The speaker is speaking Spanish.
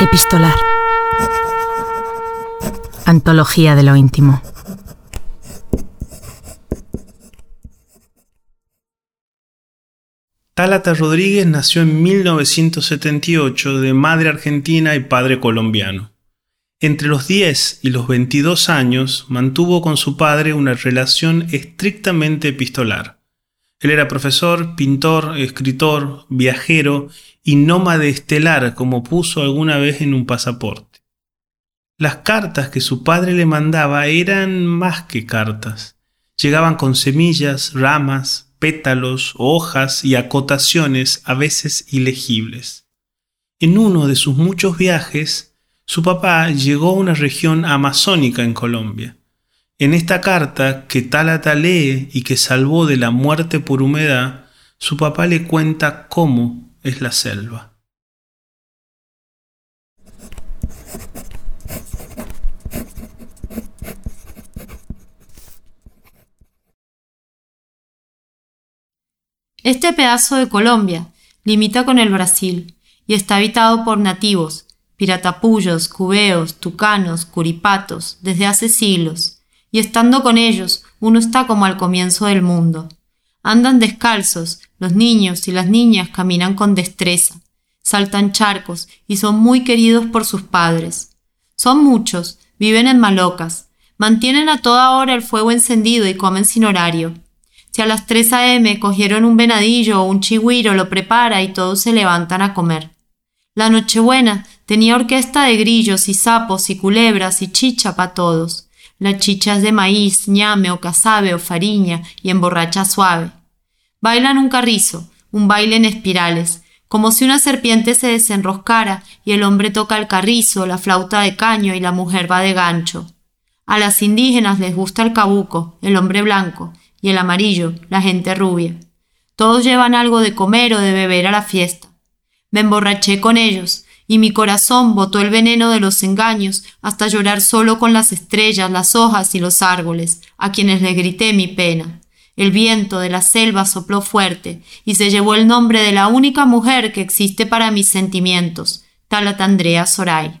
Epistolar. Antología de lo íntimo. Tálata Rodríguez nació en 1978 de madre argentina y padre colombiano. Entre los 10 y los 22 años mantuvo con su padre una relación estrictamente epistolar. Él era profesor, pintor, escritor, viajero y nómade estelar, como puso alguna vez en un pasaporte. Las cartas que su padre le mandaba eran más que cartas. Llegaban con semillas, ramas, pétalos, hojas y acotaciones a veces ilegibles. En uno de sus muchos viajes, su papá llegó a una región amazónica en Colombia. En esta carta que Talata lee y que salvó de la muerte por humedad, su papá le cuenta cómo es la selva. Este pedazo de Colombia limita con el Brasil y está habitado por nativos, piratapullos, cubeos, tucanos, curipatos, desde hace siglos, y estando con ellos uno está como al comienzo del mundo. Andan descalzos, los niños y las niñas caminan con destreza, saltan charcos y son muy queridos por sus padres. Son muchos, viven en malocas, mantienen a toda hora el fuego encendido y comen sin horario. Si a las 3 a.m. cogieron un venadillo o un chigüiro, lo prepara y todos se levantan a comer. La Nochebuena tenía orquesta de grillos y sapos y culebras y chicha para todos. La chicha es de maíz, ñame o casabe o fariña y emborracha suave. Bailan un carrizo, un baile en espirales, como si una serpiente se desenroscara y el hombre toca el carrizo, la flauta de caño y la mujer va de gancho. A las indígenas les gusta el cabuco, el hombre blanco, y el amarillo, la gente rubia. Todos llevan algo de comer o de beber a la fiesta. Me emborraché con ellos, y mi corazón botó el veneno de los engaños hasta llorar solo con las estrellas, las hojas y los árboles, a quienes les grité mi pena. El viento de la selva sopló fuerte y se llevó el nombre de la única mujer que existe para mis sentimientos, Talatandrea Soray.